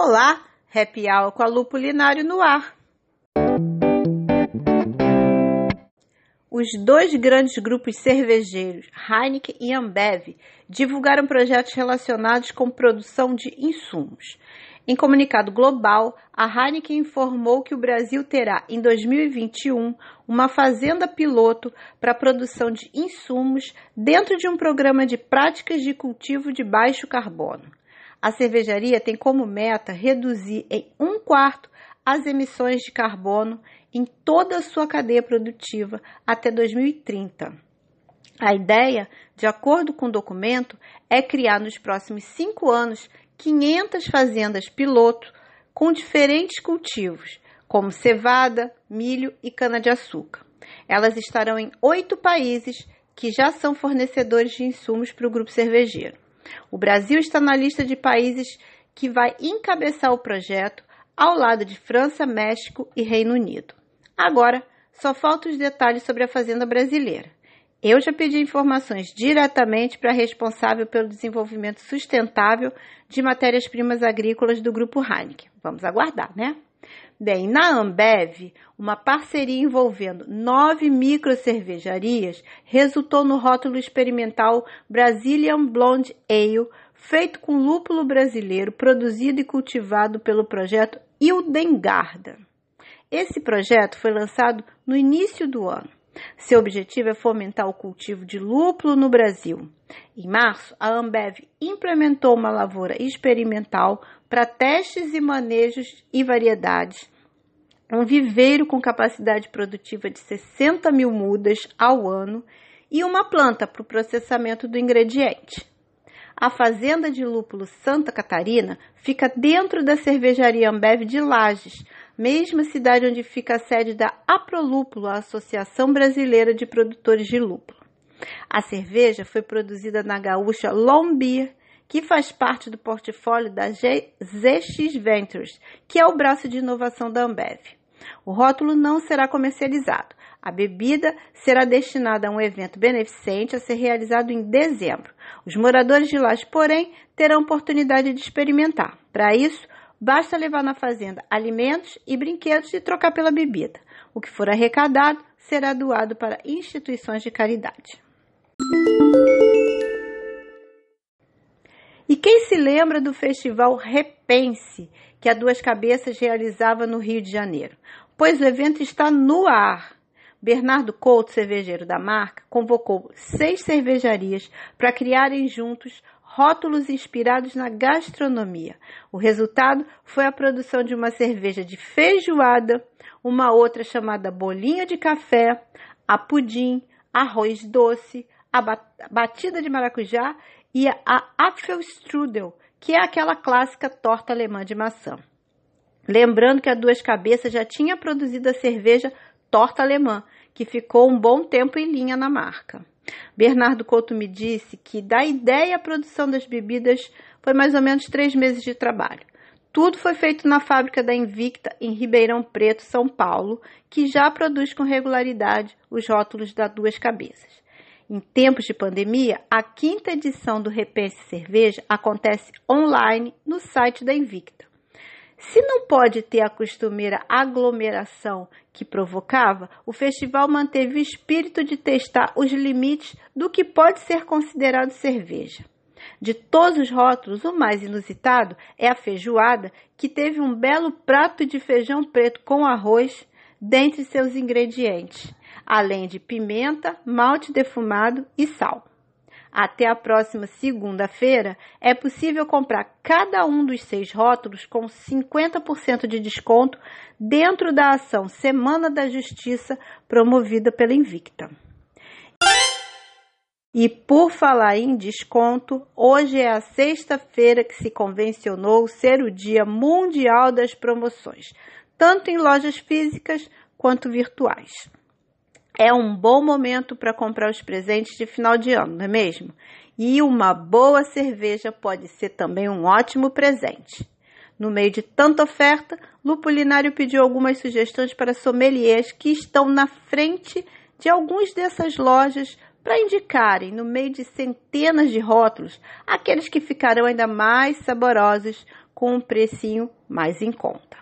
Olá, Happy Hour com a Lupulinário no ar. Os dois grandes grupos cervejeiros, Heineken e Ambev, divulgaram projetos relacionados com produção de insumos. Em comunicado global, a Heineken informou que o Brasil terá, em 2021, uma fazenda piloto para produção de insumos dentro de um programa de práticas de cultivo de baixo carbono. A cervejaria tem como meta reduzir em um quarto as emissões de carbono em toda a sua cadeia produtiva até 2030. A ideia, de acordo com o documento, é criar nos próximos cinco anos 500 fazendas piloto com diferentes cultivos, como cevada, milho e cana-de-açúcar. Elas estarão em oito países que já são fornecedores de insumos para o grupo cervejeiro. O Brasil está na lista de países que vai encabeçar o projeto ao lado de França, México e Reino Unido. Agora, só faltam os detalhes sobre a fazenda brasileira. Eu já pedi informações diretamente para a responsável pelo desenvolvimento sustentável de matérias-primas agrícolas do Grupo Heineken. Vamos aguardar, né? Bem, na Ambev, uma parceria envolvendo nove microcervejarias resultou no rótulo experimental Brazilian Blonde Ale, feito com lúpulo brasileiro, produzido e cultivado pelo projeto Ildengarda. Esse projeto foi lançado no início do ano. Seu objetivo é fomentar o cultivo de lúpulo no Brasil. Em março, a Ambev implementou uma lavoura experimental para testes e manejos e variedades, um viveiro com capacidade produtiva de 60 mil mudas ao ano e uma planta para o processamento do ingrediente. A fazenda de lúpulo Santa Catarina fica dentro da cervejaria Ambev de Lages, mesma cidade onde fica a sede da Aprolúpulo, a Associação Brasileira de Produtores de Lúpulo. A cerveja foi produzida na gaúcha Lombier, que faz parte do portfólio da ZX Ventures, que é o braço de inovação da Ambev. O rótulo não será comercializado. A bebida será destinada a um evento beneficente a ser realizado em dezembro. Os moradores de Laje, porém, terão oportunidade de experimentar. Para isso, Basta levar na fazenda alimentos e brinquedos e trocar pela bebida. O que for arrecadado será doado para instituições de caridade. E quem se lembra do festival Repense, que a Duas Cabeças realizava no Rio de Janeiro? Pois o evento está no ar. Bernardo Couto, cervejeiro da marca, convocou seis cervejarias para criarem juntos rótulos inspirados na gastronomia. O resultado foi a produção de uma cerveja de feijoada, uma outra chamada bolinha de café, a pudim, arroz doce, a batida de maracujá e a Apfelstrudel, que é aquela clássica torta alemã de maçã. Lembrando que a Duas Cabeças já tinha produzido a cerveja torta alemã, que ficou um bom tempo em linha na marca. Bernardo Couto me disse que da ideia à produção das bebidas foi mais ou menos três meses de trabalho. Tudo foi feito na fábrica da Invicta, em Ribeirão Preto, São Paulo, que já produz com regularidade os rótulos da Duas Cabeças. Em tempos de pandemia, a quinta edição do Repense Cerveja acontece online no site da Invicta. Se não pode ter a costumeira aglomeração que provocava, o festival manteve o espírito de testar os limites do que pode ser considerado cerveja. De todos os rótulos, o mais inusitado é a feijoada, que teve um belo prato de feijão preto com arroz dentre seus ingredientes, além de pimenta, malte defumado e sal. Até a próxima segunda-feira, é possível comprar cada um dos seis rótulos com 50% de desconto dentro da ação Semana da Justiça promovida pela Invicta. E por falar em desconto, hoje é a sexta-feira que se convencionou ser o Dia Mundial das Promoções, tanto em lojas físicas quanto virtuais é um bom momento para comprar os presentes de final de ano, não é mesmo? E uma boa cerveja pode ser também um ótimo presente. No meio de tanta oferta, Lupulinário pediu algumas sugestões para sommeliers que estão na frente de algumas dessas lojas para indicarem, no meio de centenas de rótulos, aqueles que ficarão ainda mais saborosos com um precinho mais em conta.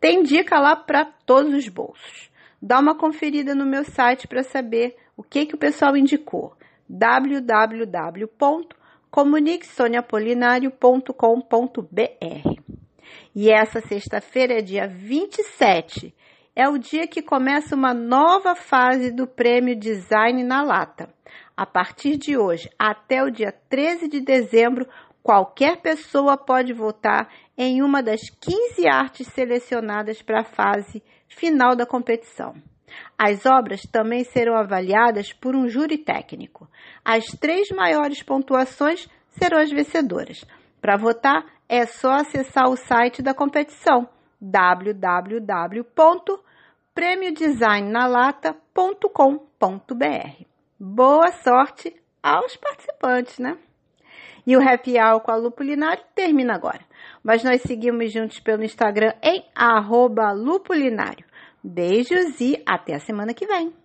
Tem dica lá para todos os bolsos. Dá uma conferida no meu site para saber o que, que o pessoal indicou. www.comuniquesoniapolinario.com.br E essa sexta-feira dia 27. É o dia que começa uma nova fase do Prêmio Design na Lata. A partir de hoje até o dia 13 de dezembro, qualquer pessoa pode votar em uma das 15 artes selecionadas para a fase final da competição. As obras também serão avaliadas por um júri técnico. As três maiores pontuações serão as vencedoras. Para votar, é só acessar o site da competição www.premiodesignalata.com.br. Boa sorte aos participantes, né? E o Happy Hour com a Lupulinário termina agora. Mas nós seguimos juntos pelo Instagram em arroba Lupulinário. Beijos e até a semana que vem.